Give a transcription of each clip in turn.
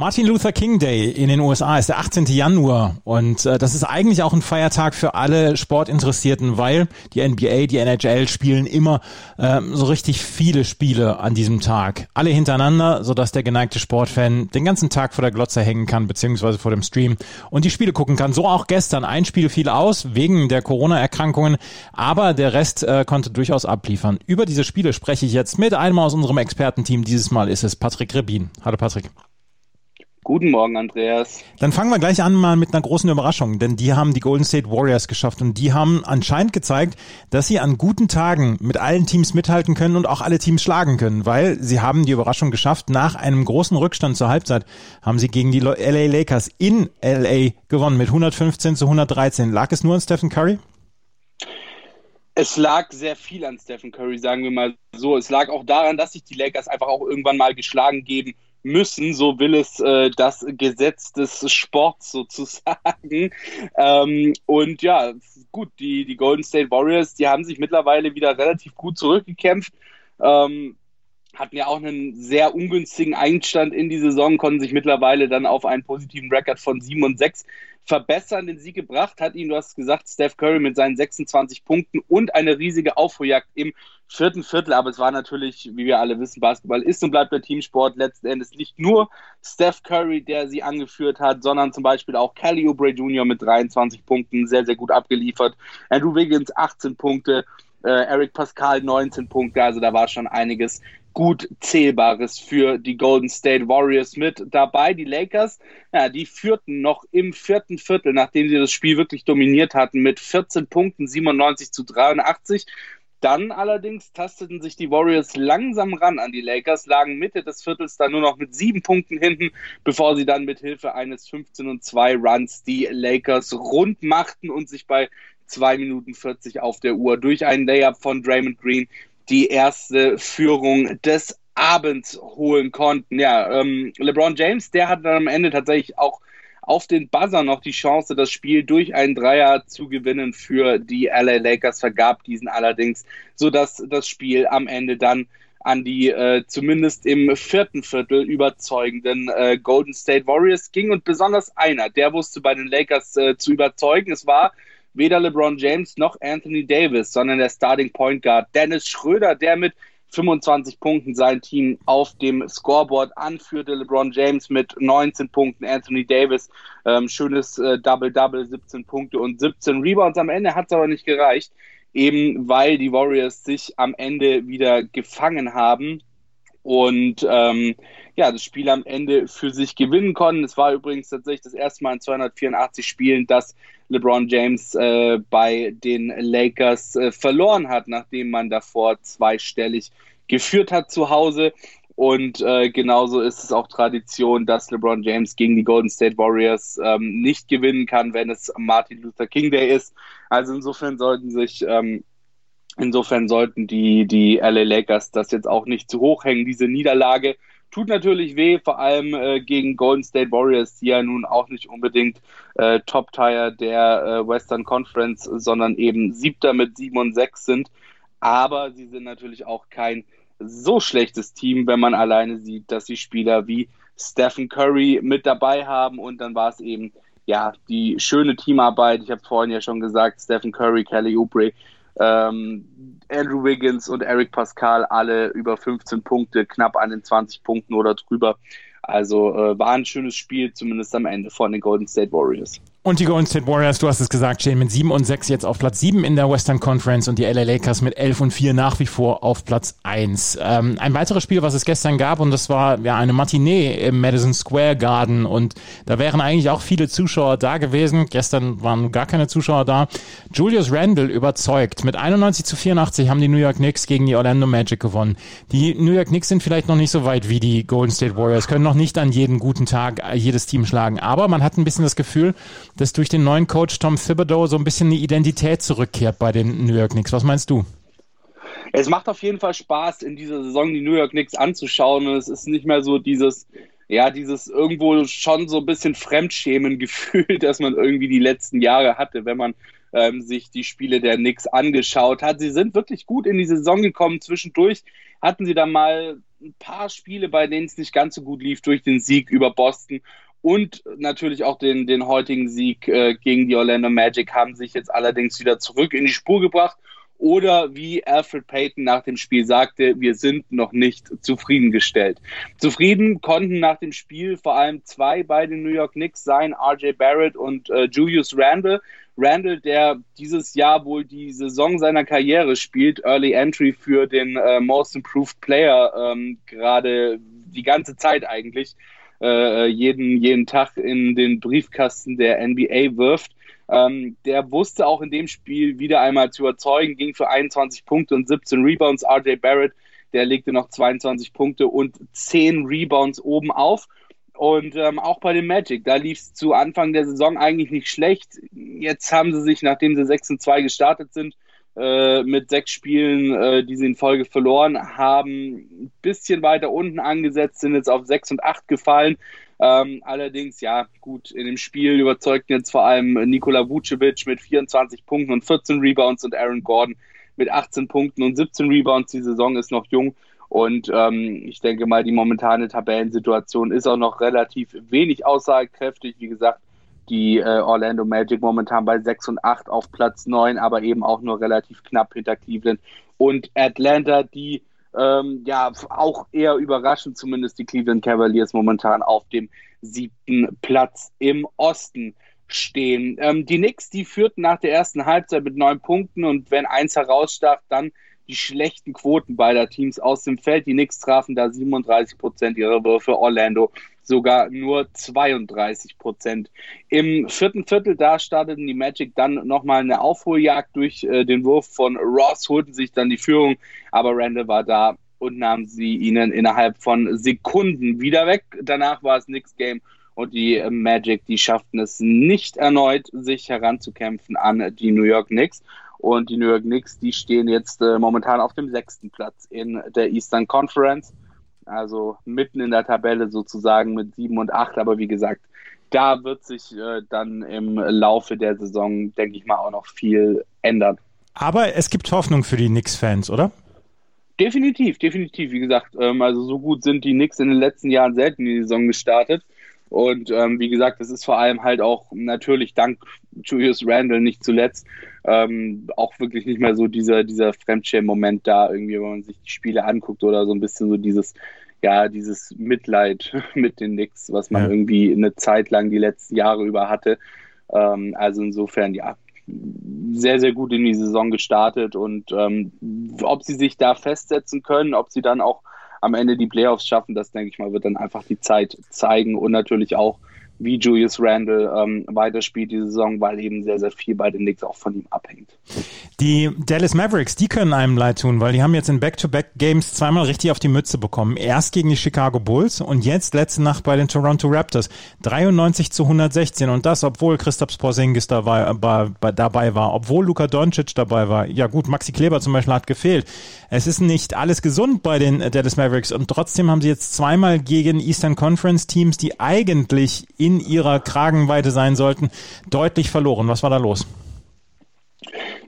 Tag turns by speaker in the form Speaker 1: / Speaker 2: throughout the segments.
Speaker 1: Martin Luther King Day in den USA ist der 18. Januar und äh, das ist eigentlich auch ein Feiertag für alle Sportinteressierten, weil die NBA, die NHL spielen immer ähm, so richtig viele Spiele an diesem Tag. Alle hintereinander, sodass der geneigte Sportfan den ganzen Tag vor der Glotze hängen kann, beziehungsweise vor dem Stream und die Spiele gucken kann. So auch gestern. Ein Spiel fiel aus wegen der Corona-Erkrankungen, aber der Rest äh, konnte durchaus abliefern. Über diese Spiele spreche ich jetzt mit einem aus unserem Expertenteam. Dieses Mal ist es Patrick Rebin. Hallo Patrick.
Speaker 2: Guten Morgen, Andreas.
Speaker 1: Dann fangen wir gleich an mal mit einer großen Überraschung, denn die haben die Golden State Warriors geschafft und die haben anscheinend gezeigt, dass sie an guten Tagen mit allen Teams mithalten können und auch alle Teams schlagen können, weil sie haben die Überraschung geschafft. Nach einem großen Rückstand zur Halbzeit haben sie gegen die LA Lakers in LA gewonnen mit 115 zu 113. Lag es nur an Stephen Curry?
Speaker 2: Es lag sehr viel an Stephen Curry, sagen wir mal so. Es lag auch daran, dass sich die Lakers einfach auch irgendwann mal geschlagen geben müssen, so will es äh, das Gesetz des Sports sozusagen. Ähm, und ja, gut, die, die Golden State Warriors, die haben sich mittlerweile wieder relativ gut zurückgekämpft. Ähm, hatten ja auch einen sehr ungünstigen Einstand in die Saison, konnten sich mittlerweile dann auf einen positiven Rekord von 7 und 6 verbessern. Den Sieg gebracht hat ihn, du hast gesagt, Steph Curry mit seinen 26 Punkten und eine riesige Aufholjagd im vierten Viertel. Aber es war natürlich, wie wir alle wissen, Basketball ist und bleibt der Teamsport letzten Endes nicht nur Steph Curry, der sie angeführt hat, sondern zum Beispiel auch Kelly Oubre Jr. mit 23 Punkten, sehr, sehr gut abgeliefert. Andrew Wiggins 18 Punkte. Äh, Eric Pascal 19 Punkte, also da war schon einiges gut Zählbares für die Golden State Warriors mit dabei. Die Lakers, ja, die führten noch im vierten Viertel, nachdem sie das Spiel wirklich dominiert hatten, mit 14 Punkten, 97 zu 83. Dann allerdings tasteten sich die Warriors langsam ran an die Lakers, lagen Mitte des Viertels dann nur noch mit sieben Punkten hinten, bevor sie dann mit Hilfe eines 15 und 2 Runs die Lakers rund machten und sich bei 2 Minuten 40 auf der Uhr durch einen Layup von Draymond Green die erste Führung des Abends holen konnten. Ja, ähm, LeBron James, der hat dann am Ende tatsächlich auch auf den Buzzer noch die Chance, das Spiel durch einen Dreier zu gewinnen für die LA Lakers, vergab diesen allerdings, sodass das Spiel am Ende dann an die äh, zumindest im vierten Viertel überzeugenden äh, Golden State Warriors ging und besonders einer, der wusste bei den Lakers äh, zu überzeugen. Es war weder LeBron James noch Anthony Davis, sondern der Starting Point Guard Dennis Schröder, der mit 25 Punkten sein Team auf dem Scoreboard anführte. LeBron James mit 19 Punkten, Anthony Davis, ähm, schönes äh, Double-Double, 17 Punkte und 17 Rebounds. Am Ende hat es aber nicht gereicht, eben weil die Warriors sich am Ende wieder gefangen haben und ähm, ja, das Spiel am Ende für sich gewinnen konnten. Es war übrigens tatsächlich das erste Mal in 284 Spielen, dass LeBron James äh, bei den Lakers äh, verloren hat, nachdem man davor zweistellig geführt hat zu Hause. Und äh, genauso ist es auch Tradition, dass LeBron James gegen die Golden State Warriors ähm, nicht gewinnen kann, wenn es Martin Luther King Day ist. Also insofern sollten sich ähm, insofern sollten die, die LA Lakers das jetzt auch nicht zu hoch hängen, diese Niederlage. Tut natürlich weh, vor allem äh, gegen Golden State Warriors, die ja nun auch nicht unbedingt äh, Top-Tier der äh, Western Conference, sondern eben Siebter mit 7 und 6 sind. Aber sie sind natürlich auch kein so schlechtes Team, wenn man alleine sieht, dass sie Spieler wie Stephen Curry mit dabei haben. Und dann war es eben ja die schöne Teamarbeit. Ich habe vorhin ja schon gesagt, Stephen Curry, Kelly Oubre, ähm, Andrew Wiggins und Eric Pascal alle über 15 Punkte, knapp an den 20 Punkten oder drüber. Also äh, war ein schönes Spiel, zumindest am Ende von den Golden State Warriors.
Speaker 1: Und die Golden State Warriors, du hast es gesagt, stehen mit 7 und 6 jetzt auf Platz 7 in der Western Conference und die LA Lakers mit 11 und 4 nach wie vor auf Platz 1. Ähm, ein weiteres Spiel, was es gestern gab, und das war ja eine Matinee im Madison Square Garden und da wären eigentlich auch viele Zuschauer da gewesen. Gestern waren gar keine Zuschauer da. Julius Randle überzeugt. Mit 91 zu 84 haben die New York Knicks gegen die Orlando Magic gewonnen. Die New York Knicks sind vielleicht noch nicht so weit wie die Golden State Warriors, können noch nicht an jeden guten Tag jedes Team schlagen, aber man hat ein bisschen das Gefühl, dass durch den neuen Coach Tom Thibodeau so ein bisschen eine Identität zurückkehrt bei den New York Knicks. Was meinst du?
Speaker 2: Es macht auf jeden Fall Spaß, in dieser Saison die New York Knicks anzuschauen. Und es ist nicht mehr so dieses, ja, dieses irgendwo schon so ein bisschen Fremdschämen-Gefühl, das man irgendwie die letzten Jahre hatte, wenn man ähm, sich die Spiele der Knicks angeschaut hat. Sie sind wirklich gut in die Saison gekommen. Zwischendurch hatten sie dann mal ein paar Spiele, bei denen es nicht ganz so gut lief, durch den Sieg über Boston und natürlich auch den, den heutigen Sieg äh, gegen die Orlando Magic haben sich jetzt allerdings wieder zurück in die Spur gebracht. Oder wie Alfred Payton nach dem Spiel sagte, wir sind noch nicht zufriedengestellt. Zufrieden konnten nach dem Spiel vor allem zwei bei den New York Knicks sein, RJ Barrett und äh, Julius Randle. Randall, der dieses Jahr wohl die Saison seiner Karriere spielt, Early Entry für den äh, Most Improved Player, ähm, gerade die ganze Zeit eigentlich, äh, jeden, jeden Tag in den Briefkasten der NBA wirft. Ähm, der wusste auch in dem Spiel wieder einmal zu überzeugen, ging für 21 Punkte und 17 Rebounds. RJ Barrett, der legte noch 22 Punkte und 10 Rebounds oben auf. Und ähm, auch bei den Magic, da lief es zu Anfang der Saison eigentlich nicht schlecht. Jetzt haben sie sich, nachdem sie 6 und 2 gestartet sind, äh, mit sechs Spielen, äh, die sie in Folge verloren haben, ein bisschen weiter unten angesetzt, sind jetzt auf 6 und 8 gefallen. Ähm, allerdings, ja, gut, in dem Spiel überzeugten jetzt vor allem Nikola Vucevic mit 24 Punkten und 14 Rebounds und Aaron Gordon mit 18 Punkten und 17 Rebounds. Die Saison ist noch jung und ähm, ich denke mal, die momentane Tabellensituation ist auch noch relativ wenig aussagekräftig. Wie gesagt, die äh, Orlando Magic momentan bei 6 und 8 auf Platz 9, aber eben auch nur relativ knapp hinter Cleveland und Atlanta, die ähm, ja auch eher überraschend, zumindest die Cleveland Cavaliers momentan auf dem siebten Platz im Osten stehen. Ähm, die Knicks, die führten nach der ersten Halbzeit mit neun Punkten und wenn eins herausstach, dann die schlechten Quoten beider Teams aus dem Feld. Die Knicks trafen da 37 Prozent ihrer Würfe, Orlando sogar nur 32 Prozent. Im vierten Viertel, da starteten die Magic dann nochmal eine Aufholjagd durch äh, den Wurf von Ross, holten sich dann die Führung, aber Randall war da und nahm sie ihnen innerhalb von Sekunden wieder weg. Danach war es Knicks Game und die äh, Magic, die schafften es nicht erneut, sich heranzukämpfen an die New York Knicks. Und die New York Knicks, die stehen jetzt äh, momentan auf dem sechsten Platz in der Eastern Conference. Also mitten in der Tabelle sozusagen mit sieben und acht. Aber wie gesagt, da wird sich äh, dann im Laufe der Saison, denke ich mal, auch noch viel ändern.
Speaker 1: Aber es gibt Hoffnung für die Knicks-Fans, oder?
Speaker 2: Definitiv, definitiv. Wie gesagt, ähm, also so gut sind die Knicks in den letzten Jahren selten in die Saison gestartet. Und ähm, wie gesagt, das ist vor allem halt auch natürlich dank Julius Randle nicht zuletzt ähm, auch wirklich nicht mehr so dieser, dieser Fremdschirm-Moment da, irgendwie, wenn man sich die Spiele anguckt oder so ein bisschen so dieses, ja, dieses Mitleid mit den Knicks, was man ja. irgendwie eine Zeit lang die letzten Jahre über hatte. Ähm, also insofern, ja, sehr, sehr gut in die Saison gestartet und ähm, ob sie sich da festsetzen können, ob sie dann auch am Ende die Playoffs schaffen, das denke ich mal, wird dann einfach die Zeit zeigen und natürlich auch, wie Julius Randle ähm, weiterspielt die Saison, weil eben sehr, sehr viel bei den Knicks auch von ihm abhängt.
Speaker 1: Die Dallas Mavericks, die können einem leid tun, weil die haben jetzt in Back-to-Back-Games zweimal richtig auf die Mütze bekommen. Erst gegen die Chicago Bulls und jetzt letzte Nacht bei den Toronto Raptors. 93 zu 116 und das, obwohl Christoph Porzingis dabei, äh, dabei war, obwohl Luka Doncic dabei war. Ja gut, Maxi Kleber zum Beispiel hat gefehlt. Es ist nicht alles gesund bei den Dallas Mavericks und trotzdem haben sie jetzt zweimal gegen Eastern Conference Teams, die eigentlich in ihrer Kragenweite sein sollten, deutlich verloren. Was war da los?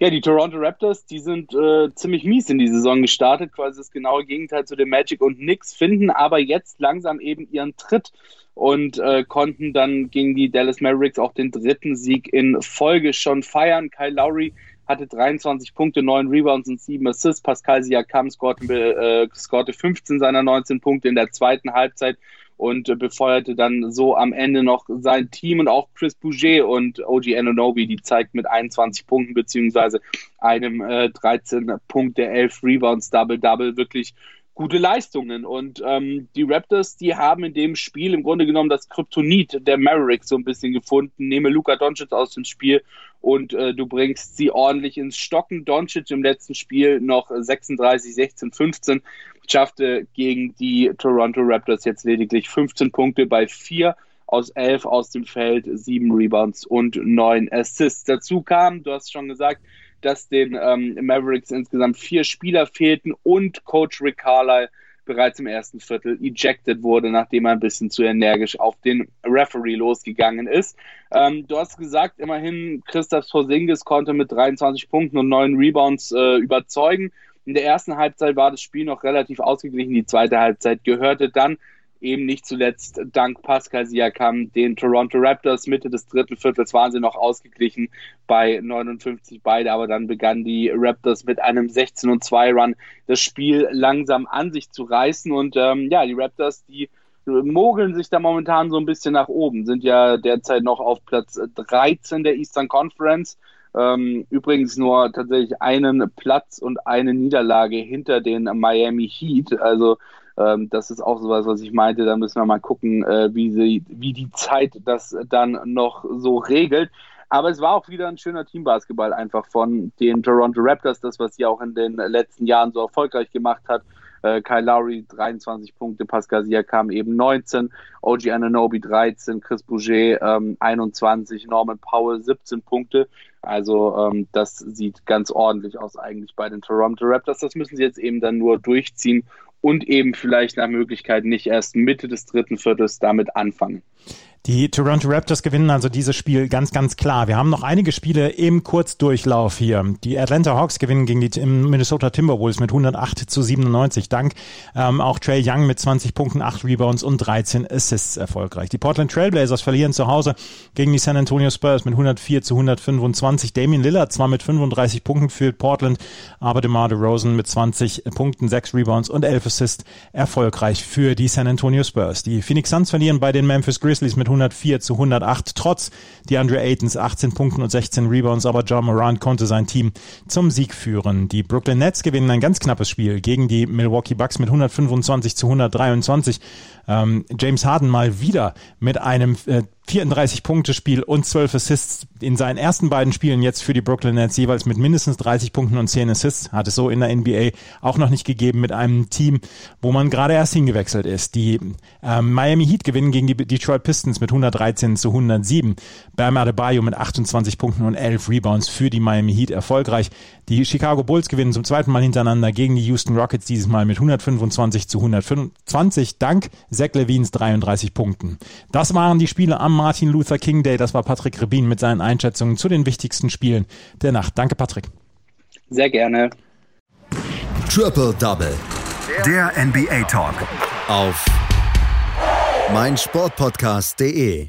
Speaker 2: Ja, die Toronto Raptors, die sind äh, ziemlich mies in die Saison gestartet, quasi das genaue Gegenteil zu den Magic und Knicks, finden aber jetzt langsam eben ihren Tritt und äh, konnten dann gegen die Dallas Mavericks auch den dritten Sieg in Folge schon feiern. Kyle Lowry hatte 23 Punkte, 9 Rebounds und 7 Assists. Pascal Siakam scorte, äh, scorte 15 seiner 19 Punkte in der zweiten Halbzeit und befeuerte dann so am Ende noch sein Team und auch Chris Bouget und OG Ananobi, die zeigt mit 21 Punkten beziehungsweise einem äh, 13 Punkte, 11 Rebounds, Double-Double wirklich gute Leistungen. Und ähm, die Raptors, die haben in dem Spiel im Grunde genommen das Kryptonit der Mavericks so ein bisschen gefunden. Nehme Luka Doncic aus dem Spiel und äh, du bringst sie ordentlich ins Stocken. Doncic im letzten Spiel noch 36, 16, 15 schaffte gegen die Toronto Raptors jetzt lediglich 15 Punkte bei 4 aus 11 aus dem Feld, 7 Rebounds und 9 Assists. Dazu kam, du hast schon gesagt, dass den ähm, Mavericks insgesamt vier Spieler fehlten und Coach Rick Carlisle bereits im ersten Viertel ejected wurde, nachdem er ein bisschen zu energisch auf den Referee losgegangen ist. Ähm, du hast gesagt, immerhin Christoph Porzingis konnte mit 23 Punkten und 9 Rebounds äh, überzeugen. In der ersten Halbzeit war das Spiel noch relativ ausgeglichen. Die zweite Halbzeit gehörte dann eben nicht zuletzt dank Pascal Siakam den Toronto Raptors. Mitte des Drittelviertels waren sie noch ausgeglichen bei 59 beide, aber dann begannen die Raptors mit einem 16 und 2 Run das Spiel langsam an sich zu reißen und ähm, ja, die Raptors, die mogeln sich da momentan so ein bisschen nach oben, sind ja derzeit noch auf Platz 13 der Eastern Conference. Ähm, übrigens nur tatsächlich einen Platz und eine Niederlage hinter den Miami Heat. Also ähm, das ist auch sowas, was ich meinte. Da müssen wir mal gucken, äh, wie, sie, wie die Zeit das dann noch so regelt. Aber es war auch wieder ein schöner Teambasketball einfach von den Toronto Raptors, das, was sie auch in den letzten Jahren so erfolgreich gemacht hat. Äh, Kyle Lowry 23 Punkte, Pascal Siakam eben 19, OG Ananobi 13, Chris Bouget ähm, 21, Norman Powell 17 Punkte. Also ähm, das sieht ganz ordentlich aus eigentlich bei den Toronto Raptors. Das müssen sie jetzt eben dann nur durchziehen und eben vielleicht nach Möglichkeit nicht erst Mitte des dritten Viertels damit anfangen.
Speaker 1: Die Toronto Raptors gewinnen also dieses Spiel ganz, ganz klar. Wir haben noch einige Spiele im Kurzdurchlauf hier. Die Atlanta Hawks gewinnen gegen die Minnesota Timberwolves mit 108 zu 97. Dank ähm, auch Trey Young mit 20 Punkten, 8 Rebounds und 13 Assists erfolgreich. Die Portland Trailblazers verlieren zu Hause gegen die San Antonio Spurs mit 104 zu 125. Damien Lillard zwar mit 35 Punkten für Portland, aber DeMar DeRozan mit 20 Punkten, 6 Rebounds und 11 Assists erfolgreich für die San Antonio Spurs. Die Phoenix Suns verlieren bei den Memphis Grizzlies mit 104 zu 108, trotz DeAndre Aytons 18 Punkten und 16 Rebounds, aber John Moran konnte sein Team zum Sieg führen. Die Brooklyn Nets gewinnen ein ganz knappes Spiel gegen die Milwaukee Bucks mit 125 zu 123. Ähm, James Harden mal wieder mit einem äh, 34-Punkte-Spiel und 12 Assists in seinen ersten beiden Spielen jetzt für die Brooklyn Nets jeweils mit mindestens 30 Punkten und 10 Assists. Hat es so in der NBA auch noch nicht gegeben mit einem Team, wo man gerade erst hingewechselt ist. Die äh, Miami Heat gewinnen gegen die Detroit Pistons mit 113 zu 107. Bam Adebayo mit 28 Punkten und 11 Rebounds für die Miami Heat erfolgreich. Die Chicago Bulls gewinnen zum zweiten Mal hintereinander gegen die Houston Rockets dieses Mal mit 125 zu 125 dank Zach Levines 33 Punkten. Das waren die Spiele am Martin Luther King Day. Das war Patrick Rebin mit seinen Einschätzungen zu den wichtigsten Spielen der Nacht. Danke, Patrick.
Speaker 2: Sehr gerne.
Speaker 3: Triple Double.
Speaker 4: Der NBA Talk.
Speaker 3: Auf meinsportpodcast.de.